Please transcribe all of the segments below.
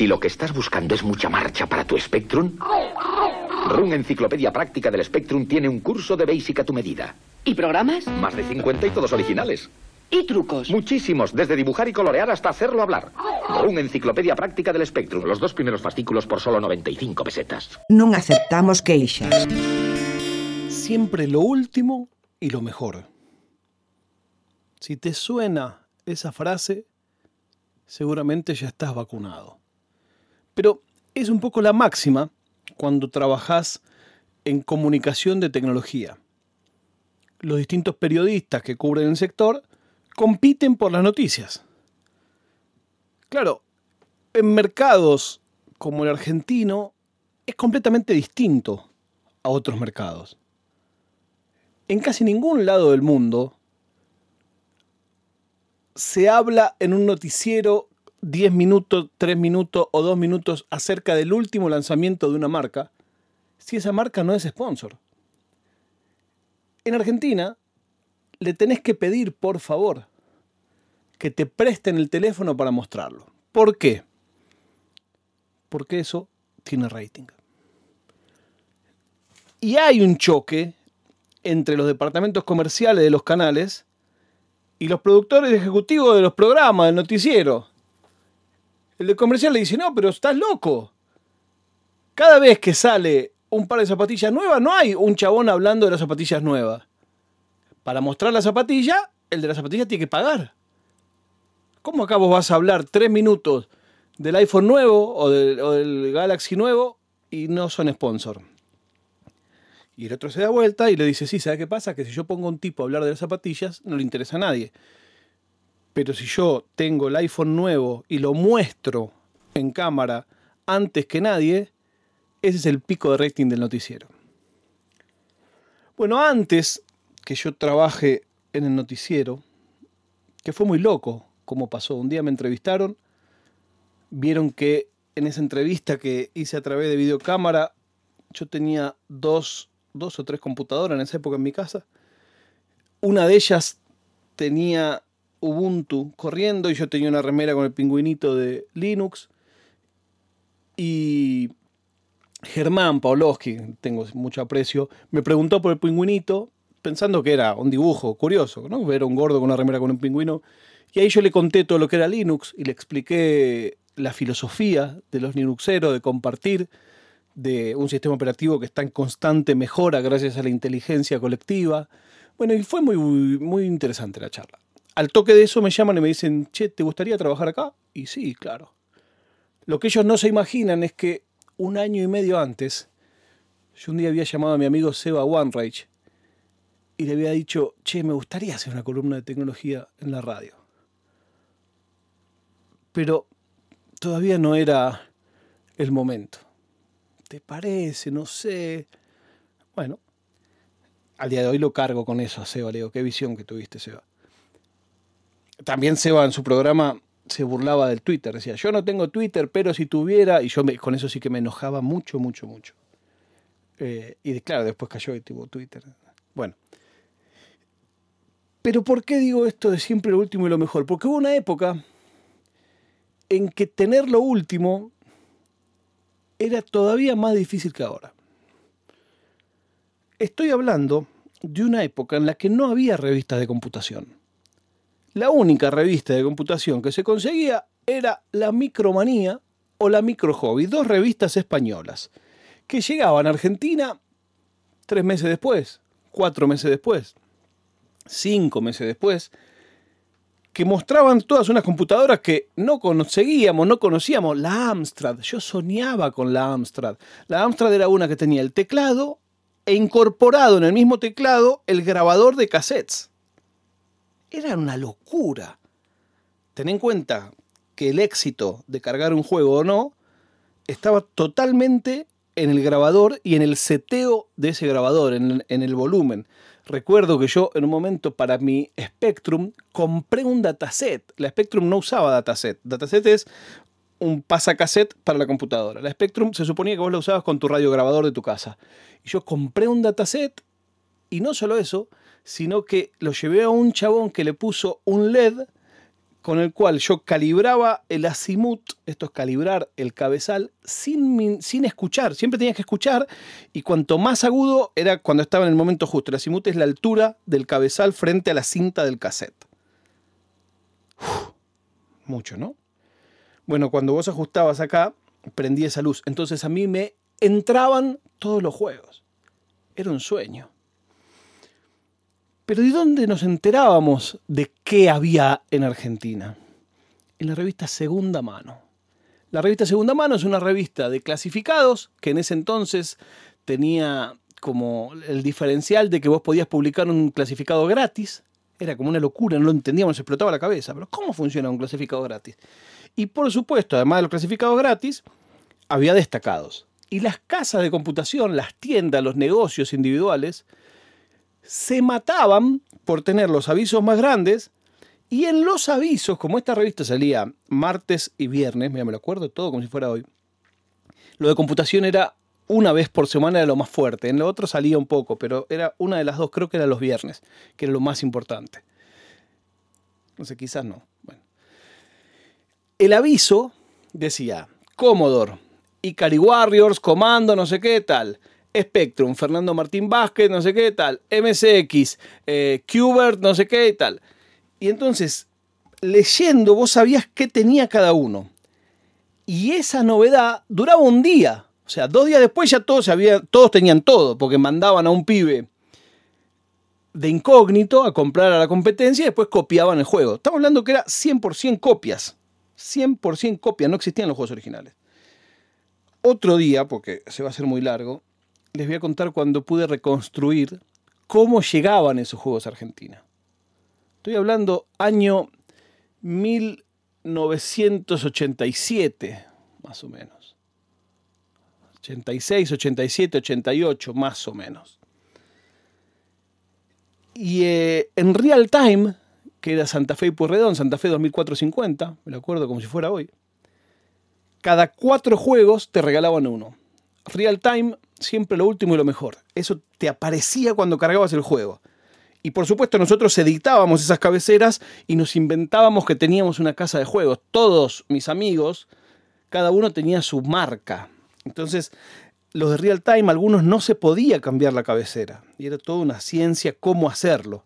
Si lo que estás buscando es mucha marcha para tu Spectrum, Run Enciclopedia Práctica del Spectrum tiene un curso de Basic a tu medida. ¿Y programas? Más de 50 y todos originales. ¿Y trucos? Muchísimos, desde dibujar y colorear hasta hacerlo hablar. Run Enciclopedia Práctica del Spectrum, los dos primeros fascículos por solo 95 pesetas. Non aceptamos queixas. Siempre lo último y lo mejor. Si te suena esa frase, seguramente ya estás vacunado. Pero es un poco la máxima cuando trabajas en comunicación de tecnología. Los distintos periodistas que cubren el sector compiten por las noticias. Claro, en mercados como el argentino es completamente distinto a otros mercados. En casi ningún lado del mundo se habla en un noticiero 10 minutos, 3 minutos o 2 minutos acerca del último lanzamiento de una marca si esa marca no es sponsor. En Argentina le tenés que pedir, por favor, que te presten el teléfono para mostrarlo. ¿Por qué? Porque eso tiene rating. Y hay un choque entre los departamentos comerciales de los canales y los productores ejecutivos de los programas, del noticiero. El de comercial le dice, no, pero estás loco. Cada vez que sale un par de zapatillas nuevas, no hay un chabón hablando de las zapatillas nuevas. Para mostrar la zapatilla, el de la zapatilla tiene que pagar. ¿Cómo acá vos vas a hablar tres minutos del iPhone nuevo o del, o del Galaxy nuevo y no son sponsor? Y el otro se da vuelta y le dice, sí, ¿sabe qué pasa? Que si yo pongo a un tipo a hablar de las zapatillas, no le interesa a nadie. Pero si yo tengo el iPhone nuevo y lo muestro en cámara antes que nadie, ese es el pico de rating del noticiero. Bueno, antes que yo trabaje en el noticiero, que fue muy loco como pasó. Un día me entrevistaron, vieron que en esa entrevista que hice a través de videocámara, yo tenía dos dos o tres computadoras en esa época en mi casa. Una de ellas tenía Ubuntu corriendo y yo tenía una remera con el pingüinito de Linux. Y Germán Pawlowski, tengo mucho aprecio, me preguntó por el pingüinito pensando que era un dibujo curioso, ¿no? Ver un gordo con una remera con un pingüino. Y ahí yo le conté todo lo que era Linux y le expliqué la filosofía de los Linuxeros, de compartir, de un sistema operativo que está en constante mejora gracias a la inteligencia colectiva. Bueno, y fue muy, muy interesante la charla. Al toque de eso me llaman y me dicen, che, ¿te gustaría trabajar acá? Y sí, claro. Lo que ellos no se imaginan es que un año y medio antes, yo un día había llamado a mi amigo Seba Wanreich y le había dicho, che, me gustaría hacer una columna de tecnología en la radio. Pero todavía no era el momento. ¿Te parece? No sé. Bueno, al día de hoy lo cargo con eso a Seba. Le digo, qué visión que tuviste, Seba. También Seba en su programa se burlaba del Twitter. Decía, yo no tengo Twitter, pero si tuviera... Y yo me, con eso sí que me enojaba mucho, mucho, mucho. Eh, y claro, después cayó y tuvo Twitter. Bueno. Pero ¿por qué digo esto de siempre lo último y lo mejor? Porque hubo una época en que tener lo último era todavía más difícil que ahora. Estoy hablando de una época en la que no había revistas de computación. La única revista de computación que se conseguía era la Micromanía o la Micro Hobby, dos revistas españolas, que llegaban a Argentina tres meses después, cuatro meses después, cinco meses después, que mostraban todas unas computadoras que no conseguíamos, no conocíamos. La Amstrad, yo soñaba con la Amstrad. La Amstrad era una que tenía el teclado e incorporado en el mismo teclado el grabador de cassettes. Era una locura. Ten en cuenta que el éxito de cargar un juego o no estaba totalmente en el grabador y en el seteo de ese grabador, en, en el volumen. Recuerdo que yo en un momento para mi Spectrum compré un dataset. La Spectrum no usaba dataset. Dataset es un pasacassette para la computadora. La Spectrum se suponía que vos la usabas con tu radiograbador de tu casa. Y yo compré un dataset y no solo eso, sino que lo llevé a un chabón que le puso un LED con el cual yo calibraba el azimut, esto es calibrar el cabezal, sin, sin escuchar. Siempre tenías que escuchar y cuanto más agudo era cuando estaba en el momento justo. El azimut es la altura del cabezal frente a la cinta del cassette. Mucho, ¿no? Bueno, cuando vos ajustabas acá, prendí esa luz. Entonces a mí me entraban todos los juegos. Era un sueño. Pero ¿de dónde nos enterábamos de qué había en Argentina? En la revista Segunda Mano. La revista Segunda Mano es una revista de clasificados que en ese entonces tenía como el diferencial de que vos podías publicar un clasificado gratis. Era como una locura, no lo entendíamos, explotaba la cabeza. Pero ¿cómo funciona un clasificado gratis? Y por supuesto, además de los clasificados gratis, había destacados. Y las casas de computación, las tiendas, los negocios individuales, se mataban por tener los avisos más grandes y en los avisos, como esta revista salía martes y viernes, mira, me lo acuerdo todo como si fuera hoy, lo de computación era una vez por semana era lo más fuerte, en lo otro salía un poco, pero era una de las dos, creo que era los viernes, que era lo más importante. No sé, quizás no. Bueno. El aviso decía, Commodore, Ikari Warriors, Comando, no sé qué, tal. Spectrum, Fernando Martín Vázquez, no sé qué, tal. MSX, eh, Qbert, no sé qué, tal. Y entonces, leyendo, vos sabías qué tenía cada uno. Y esa novedad duraba un día. O sea, dos días después ya todos, todos tenían todo, porque mandaban a un pibe de incógnito a comprar a la competencia y después copiaban el juego. Estamos hablando que era 100% copias. 100% copias, no existían los juegos originales. Otro día, porque se va a hacer muy largo, les voy a contar cuando pude reconstruir cómo llegaban esos juegos a Argentina. Estoy hablando año 1987, más o menos. 86, 87, 88, más o menos. Y eh, en real time, que era Santa Fe y Pueyrredón, Santa Fe 2450, me lo acuerdo como si fuera hoy, cada cuatro juegos te regalaban uno. Real time, siempre lo último y lo mejor. Eso te aparecía cuando cargabas el juego. Y por supuesto nosotros editábamos esas cabeceras y nos inventábamos que teníamos una casa de juegos. Todos mis amigos, cada uno tenía su marca. Entonces, los de real time, algunos no se podía cambiar la cabecera. Y era toda una ciencia cómo hacerlo.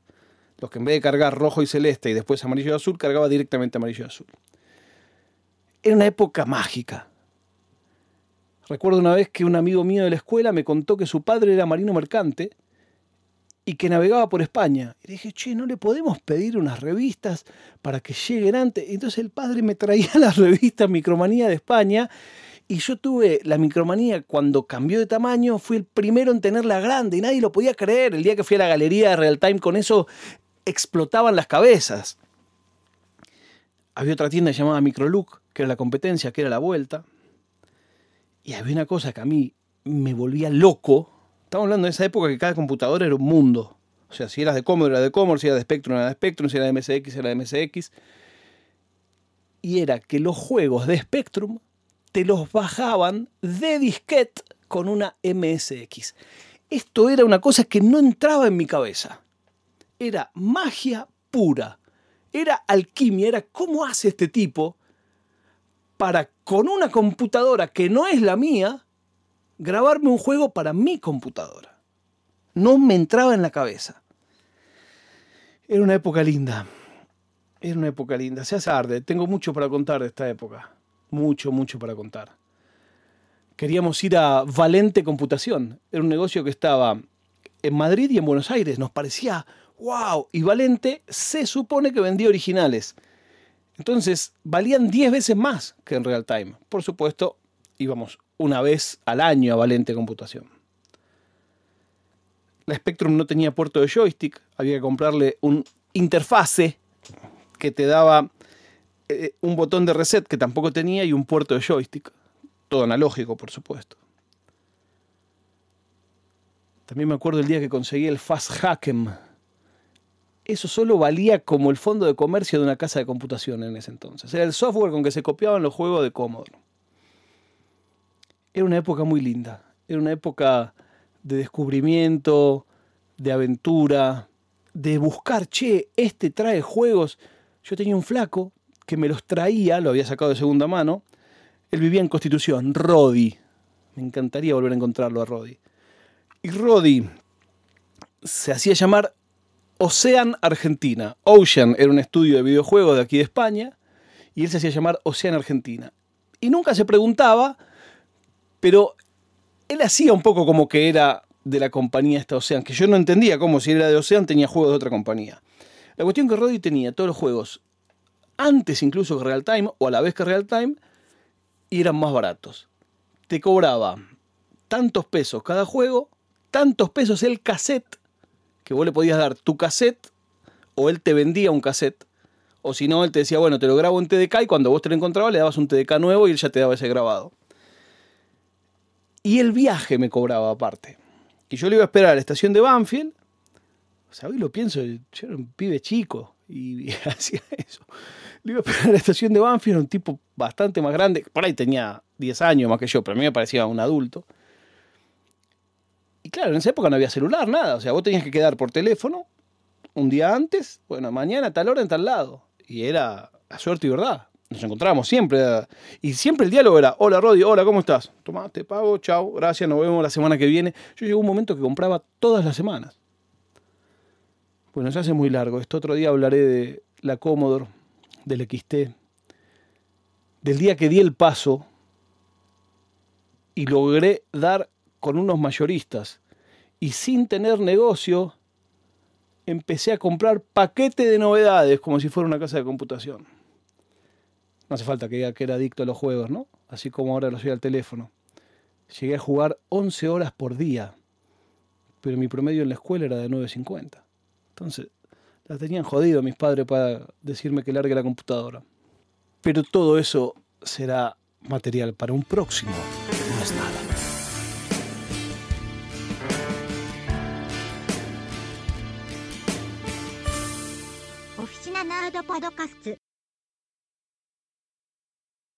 Los que en vez de cargar rojo y celeste y después amarillo y azul, cargaba directamente amarillo y azul. Era una época mágica. Recuerdo una vez que un amigo mío de la escuela me contó que su padre era marino mercante y que navegaba por España. Y dije, che, ¿no le podemos pedir unas revistas para que lleguen antes? Entonces el padre me traía las revistas Micromanía de España y yo tuve la Micromanía cuando cambió de tamaño, fui el primero en tenerla grande y nadie lo podía creer. El día que fui a la galería de Real Time con eso explotaban las cabezas. Había otra tienda llamada Microlook, que era la competencia, que era la vuelta. Y había una cosa que a mí me volvía loco. Estamos hablando de esa época que cada computadora era un mundo. O sea, si eras de Commodore era de Commodore, si eras de Spectrum era de Spectrum, si era de MSX era de MSX. Y era que los juegos de Spectrum te los bajaban de disquete con una MSX. Esto era una cosa que no entraba en mi cabeza. Era magia pura. Era alquimia. Era cómo hace este tipo para con una computadora que no es la mía, grabarme un juego para mi computadora. No me entraba en la cabeza. Era una época linda. Era una época linda. Se hace tarde. Tengo mucho para contar de esta época. Mucho, mucho para contar. Queríamos ir a Valente Computación. Era un negocio que estaba en Madrid y en Buenos Aires. Nos parecía, wow. Y Valente se supone que vendía originales. Entonces, valían 10 veces más que en real time. Por supuesto, íbamos una vez al año a Valente Computación. La Spectrum no tenía puerto de joystick, había que comprarle un interfase que te daba eh, un botón de reset que tampoco tenía y un puerto de joystick. Todo analógico, por supuesto. También me acuerdo el día que conseguí el Fast Hack'em. Eso solo valía como el fondo de comercio de una casa de computación en ese entonces. Era el software con que se copiaban los juegos de Commodore. Era una época muy linda. Era una época de descubrimiento, de aventura, de buscar, che, este trae juegos. Yo tenía un flaco que me los traía, lo había sacado de segunda mano. Él vivía en Constitución, Rodi. Me encantaría volver a encontrarlo a Rodi. Y Rodi se hacía llamar Ocean Argentina. Ocean era un estudio de videojuegos de aquí de España y él se hacía llamar Ocean Argentina. Y nunca se preguntaba, pero él hacía un poco como que era de la compañía esta Ocean, que yo no entendía cómo si era de Ocean tenía juegos de otra compañía. La cuestión que Roddy tenía todos los juegos antes incluso que Real Time o a la vez que Real Time y eran más baratos. Te cobraba tantos pesos cada juego, tantos pesos el cassette, que vos le podías dar tu cassette o él te vendía un cassette. O si no, él te decía, bueno, te lo grabo en TDK y cuando vos te lo encontrabas le dabas un TDK nuevo y él ya te daba ese grabado. Y el viaje me cobraba aparte. Y yo le iba a esperar a la estación de Banfield. O sea, hoy lo pienso, yo era un pibe chico y hacía eso. Le iba a esperar a la estación de Banfield, un tipo bastante más grande. Por ahí tenía 10 años más que yo, pero a mí me parecía un adulto. Claro, en esa época no había celular, nada. O sea, vos tenías que quedar por teléfono un día antes, bueno, mañana, tal hora, en tal lado. Y era a suerte y verdad. Nos encontrábamos siempre. Y siempre el diálogo era, hola Rodi, hola, ¿cómo estás? Tomá, te pago, chao, gracias, nos vemos la semana que viene. Yo llegó un momento que compraba todas las semanas. Bueno, se hace muy largo. Este otro día hablaré de la Commodore, del XT, del día que di el paso y logré dar con unos mayoristas. Y sin tener negocio, empecé a comprar paquete de novedades como si fuera una casa de computación. No hace falta que diga que era adicto a los juegos, ¿no? Así como ahora lo soy al teléfono. Llegué a jugar 11 horas por día, pero mi promedio en la escuela era de 9.50. Entonces, la tenían jodido mis padres para decirme que largue la computadora. Pero todo eso será material para un próximo. No es nada. パドカスツ。